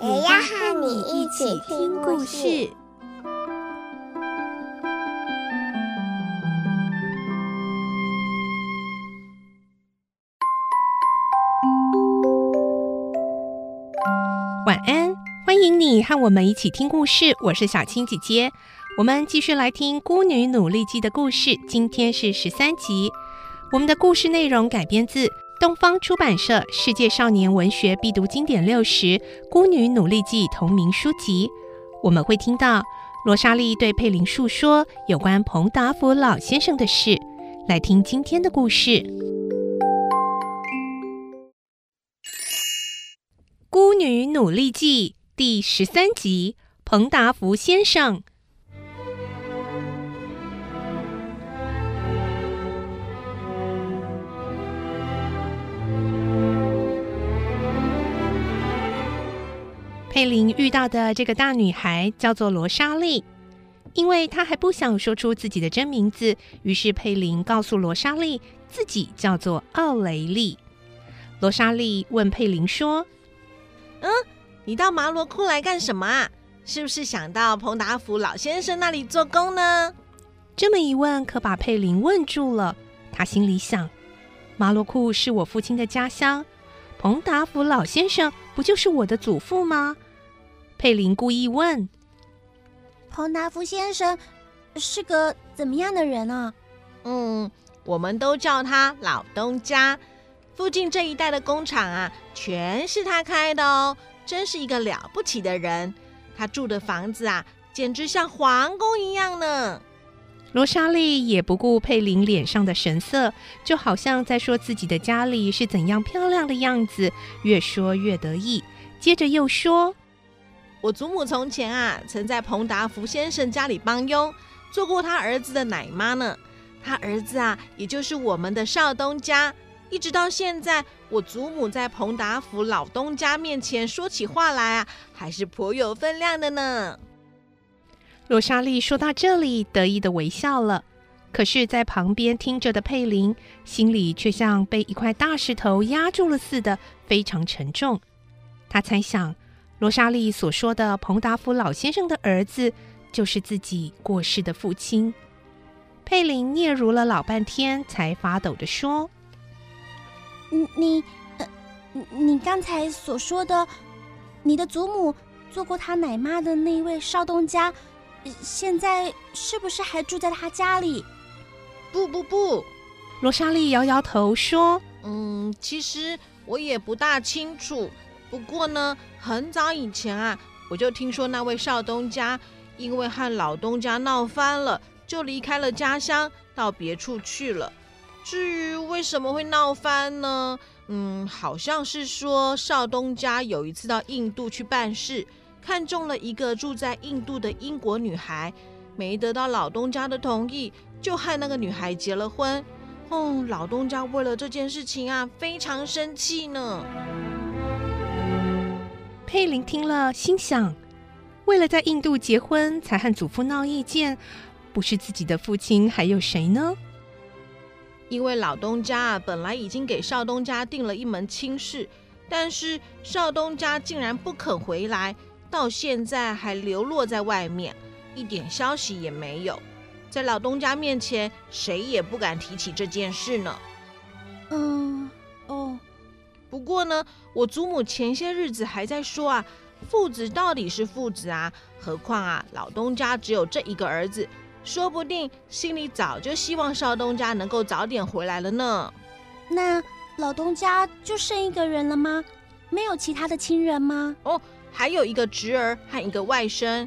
也要和你一起听故事。晚安，欢迎你和我们一起听故事。我是小青姐姐，我们继续来听《孤女努力记》的故事。今天是十三集。我们的故事内容改编自东方出版社《世界少年文学必读经典六十》《孤女努力记》同名书籍。我们会听到罗莎莉对佩林诉说有关彭达福老先生的事。来听今天的故事。《孤女努力记》第十三集：彭达福先生。佩林遇到的这个大女孩叫做罗莎莉，因为她还不想说出自己的真名字，于是佩林告诉罗莎莉自己叫做奥雷利。罗莎莉问佩林说。嗯，你到麻罗库来干什么啊？是不是想到彭达福老先生那里做工呢？这么一问，可把佩林问住了。他心里想：麻罗库是我父亲的家乡，彭达福老先生不就是我的祖父吗？佩林故意问：彭达福先生是个怎么样的人啊？嗯，我们都叫他老东家。附近这一带的工厂啊，全是他开的哦，真是一个了不起的人。他住的房子啊，简直像皇宫一样呢。罗莎莉也不顾佩林脸上的神色，就好像在说自己的家里是怎样漂亮的样子，越说越得意。接着又说：“我祖母从前啊，曾在彭达福先生家里帮佣，做过他儿子的奶妈呢。他儿子啊，也就是我们的少东家。”一直到现在，我祖母在彭达福老东家面前说起话来啊，还是颇有分量的呢。罗莎莉说到这里，得意地微笑了。可是，在旁边听着的佩林，心里却像被一块大石头压住了似的，非常沉重。他猜想，罗莎莉所说的彭达福老先生的儿子，就是自己过世的父亲。佩林嗫嚅了老半天，才发抖地说。你你，呃，你刚才所说的，你的祖母做过他奶妈的那一位少东家，现在是不是还住在他家里？不不不，罗莎莉摇摇头说：“嗯，其实我也不大清楚。不过呢，很早以前啊，我就听说那位少东家因为和老东家闹翻了，就离开了家乡，到别处去了。”至于为什么会闹翻呢？嗯，好像是说少东家有一次到印度去办事，看中了一个住在印度的英国女孩，没得到老东家的同意，就和那个女孩结了婚。嗯，老东家为了这件事情啊，非常生气呢。佩林听了，心想：为了在印度结婚才和祖父闹意见，不是自己的父亲还有谁呢？因为老东家啊，本来已经给少东家定了一门亲事，但是少东家竟然不肯回来，到现在还流落在外面，一点消息也没有。在老东家面前，谁也不敢提起这件事呢。嗯，哦。不过呢，我祖母前些日子还在说啊，父子到底是父子啊，何况啊，老东家只有这一个儿子。说不定心里早就希望少东家能够早点回来了呢。那老东家就剩一个人了吗？没有其他的亲人吗？哦，还有一个侄儿和一个外甥。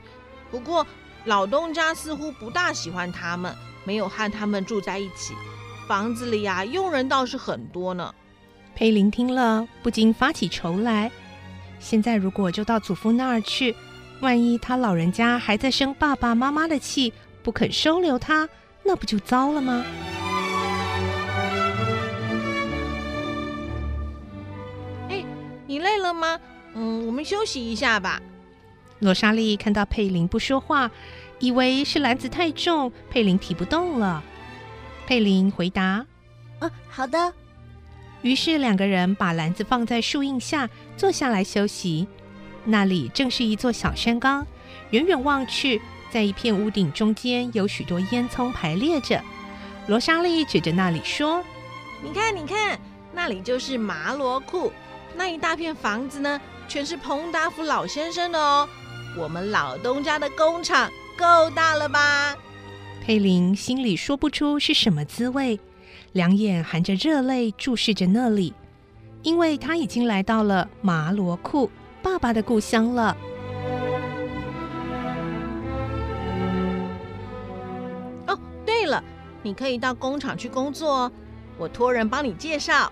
不过老东家似乎不大喜欢他们，没有和他们住在一起。房子里啊，佣人倒是很多呢。佩林听了，不禁发起愁来。现在如果就到祖父那儿去，万一他老人家还在生爸爸妈妈的气，不肯收留他，那不就糟了吗？哎，你累了吗？嗯，我们休息一下吧。罗莎莉看到佩林不说话，以为是篮子太重，佩林提不动了。佩林回答：“啊，好的。”于是两个人把篮子放在树荫下，坐下来休息。那里正是一座小山岗，远远望去，在一片屋顶中间有许多烟囱排列着。罗莎莉指着那里说：“你看，你看，那里就是麻罗库。那一大片房子呢，全是彭达福老先生的哦。我们老东家的工厂够大了吧？”佩林心里说不出是什么滋味。两眼含着热泪注视着那里，因为他已经来到了麻罗库爸爸的故乡了。哦，对了，你可以到工厂去工作，我托人帮你介绍。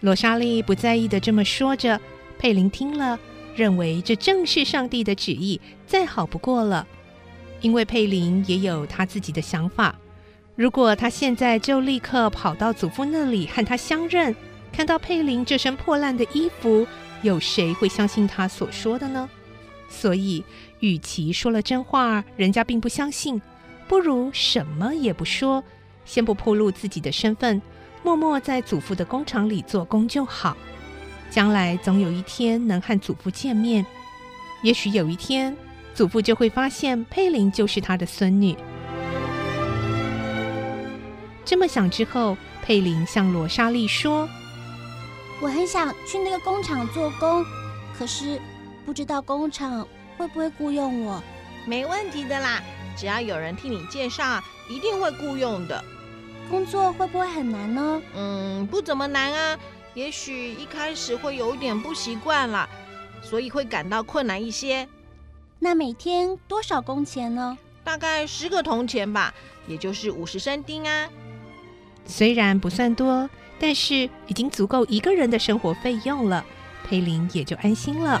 罗莎莉不在意的这么说着，佩林听了，认为这正是上帝的旨意，再好不过了。因为佩林也有他自己的想法。如果他现在就立刻跑到祖父那里和他相认，看到佩林这身破烂的衣服，有谁会相信他所说的呢？所以，与其说了真话，人家并不相信，不如什么也不说，先不暴露自己的身份，默默在祖父的工厂里做工就好。将来总有一天能和祖父见面，也许有一天，祖父就会发现佩林就是他的孙女。这么想之后，佩林向罗莎莉说：“我很想去那个工厂做工，可是不知道工厂会不会雇佣我。没问题的啦，只要有人替你介绍，一定会雇佣的。工作会不会很难呢？嗯，不怎么难啊，也许一开始会有点不习惯啦，所以会感到困难一些。那每天多少工钱呢？大概十个铜钱吧，也就是五十升丁啊。”虽然不算多，但是已经足够一个人的生活费用了，佩林也就安心了。